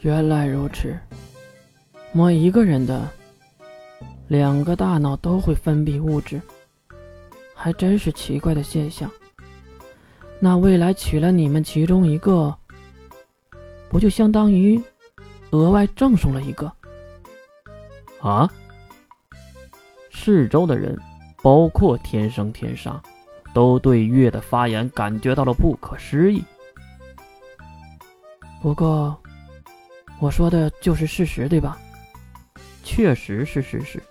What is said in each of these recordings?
原来如此，摸一个人的两个大脑都会分泌物质，还真是奇怪的现象。那未来娶了你们其中一个，不就相当于额外赠送了一个？啊！四周的人，包括天生天杀，都对月的发言感觉到了不可思议。不过，我说的就是事实，对吧？确实是事实。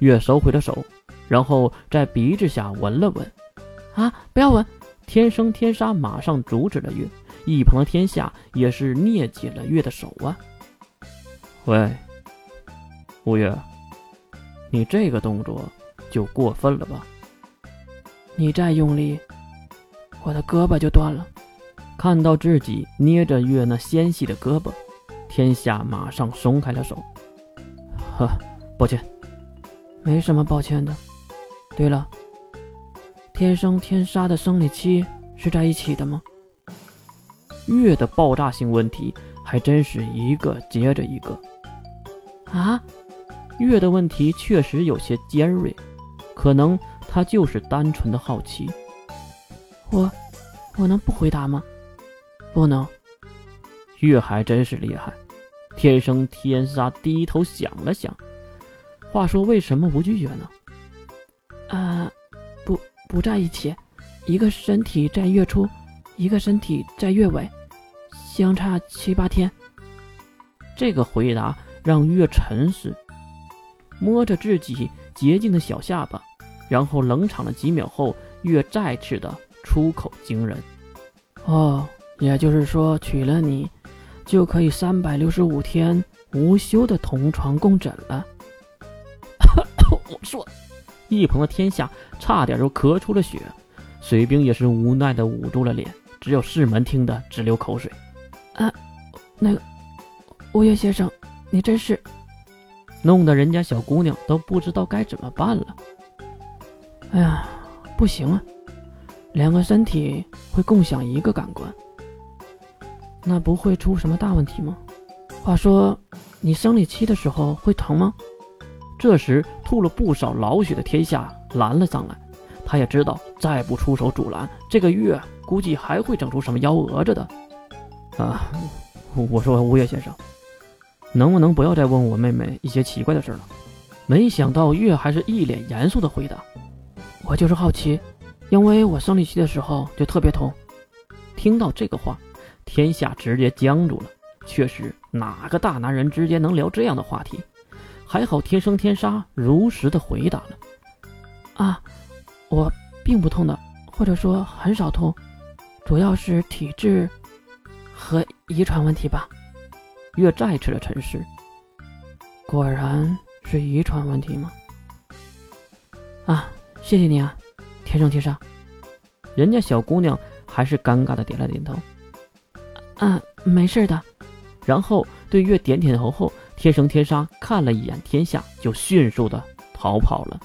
月收回了手，然后在鼻子下闻了闻。啊，不要闻！天生天杀马上阻止了月，一旁的天下也是捏紧了月的手啊。喂，吴月，你这个动作就过分了吧？你再用力，我的胳膊就断了。看到自己捏着月那纤细的胳膊，天下马上松开了手。呵，抱歉，没什么抱歉的。对了。天生天杀的生理期是在一起的吗？月的爆炸性问题还真是一个接着一个。啊，月的问题确实有些尖锐，可能他就是单纯的好奇。我，我能不回答吗？不能。月还真是厉害，天生天杀低头想了想，话说为什么不拒绝呢？啊。不在一起，一个身体在月初，一个身体在月尾，相差七八天。这个回答让月沉思，摸着自己洁净的小下巴，然后冷场了几秒后，月再次的出口惊人：“哦，也就是说娶了你，就可以三百六十五天无休的同床共枕了。”我说。一旁的天下差点就咳出了血，水兵也是无奈的捂住了脸，只有世门听得直流口水。啊，那个吴越先生，你真是，弄得人家小姑娘都不知道该怎么办了。哎呀，不行啊，两个身体会共享一个感官，那不会出什么大问题吗？话说，你生理期的时候会疼吗？这时，吐了不少老血的天下拦了上来。他也知道，再不出手阻拦，这个月估计还会整出什么幺蛾子的。啊，我说吴越先生，能不能不要再问我妹妹一些奇怪的事了？没想到月还是一脸严肃的回答：“我就是好奇，因为我生理期的时候就特别痛。”听到这个话，天下直接僵住了。确实，哪个大男人之间能聊这样的话题？还好，天生天杀如实的回答了。啊，我并不痛的，或者说很少痛，主要是体质和遗传问题吧。月再次的沉思，果然是遗传问题吗？啊，谢谢你啊，天生天杀。人家小姑娘还是尴尬的点了点头。嗯，没事的。然后对月点点头后。天生天杀看了一眼天下，就迅速的逃跑了。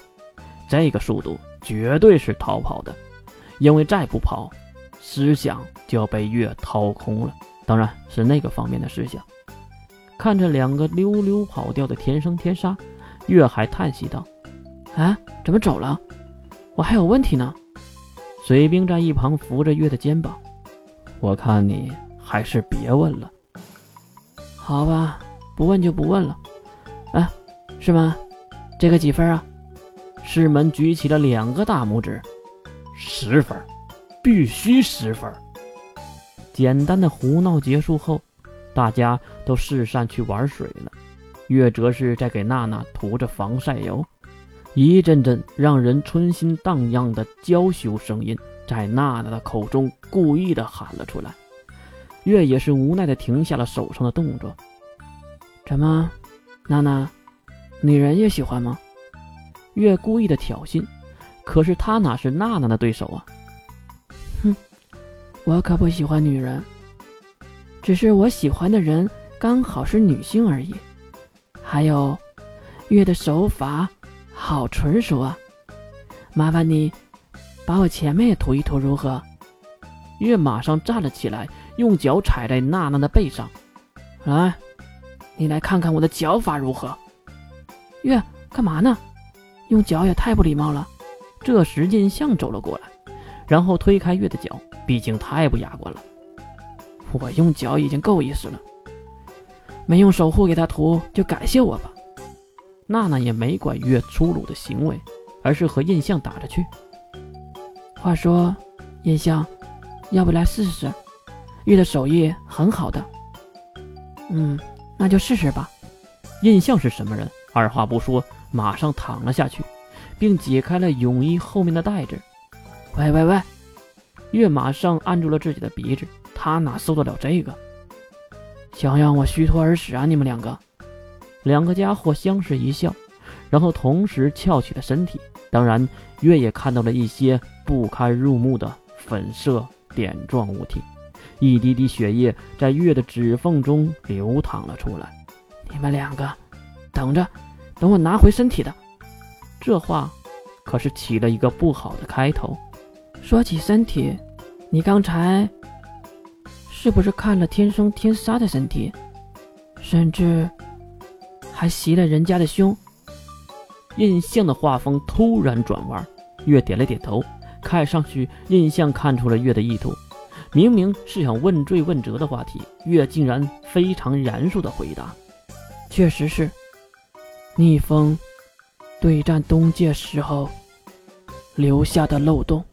这个速度绝对是逃跑的，因为再不跑，思想就要被月掏空了。当然是那个方面的思想。看着两个溜溜跑掉的天生天杀，月还叹息道：“啊，怎么走了？我还有问题呢。”水兵在一旁扶着月的肩膀：“我看你还是别问了。”好吧。不问就不问了，啊，是吗？这个几分啊？师门举起了两个大拇指，十分，必须十分。简单的胡闹结束后，大家都四散去玩水了。月则是在给娜娜涂着防晒油，一阵阵让人春心荡漾的娇羞声音在娜娜的口中故意的喊了出来。月也是无奈的停下了手上的动作。怎么，娜娜，女人也喜欢吗？月故意的挑衅，可是他哪是娜娜的对手啊？哼，我可不喜欢女人，只是我喜欢的人刚好是女性而已。还有，月的手法好纯熟啊！麻烦你把我前面也涂一涂，如何？月马上站了起来，用脚踩在娜娜的背上，来。你来看看我的脚法如何？月，干嘛呢？用脚也太不礼貌了。这时印象走了过来，然后推开月的脚，毕竟太不雅观了。我用脚已经够意思了，没用守护给他涂，就感谢我吧。娜娜也没管月粗鲁的行为，而是和印象打着去。话说，印象，要不来试试？月的手艺很好的。嗯，那就试试吧。印象是什么人？二话不说，马上躺了下去，并解开了泳衣后面的带子。喂喂喂！月马上按住了自己的鼻子，他哪受得了这个？想让我虚脱而死啊！你们两个！两个家伙相视一笑，然后同时翘起了身体。当然，月也看到了一些不堪入目的粉色点状物体，一滴滴血液在月的指缝中流淌了出来。你们两个，等着，等我拿回身体的。这话可是起了一个不好的开头。说起身体，你刚才是不是看了天生天杀的身体，甚至？还袭了人家的胸。印象的画风突然转弯，月点了点头。看上去，印象看出了月的意图。明明是想问罪问责的话题，月竟然非常严肃的回答：“确实是，逆风对战东界时候留下的漏洞。”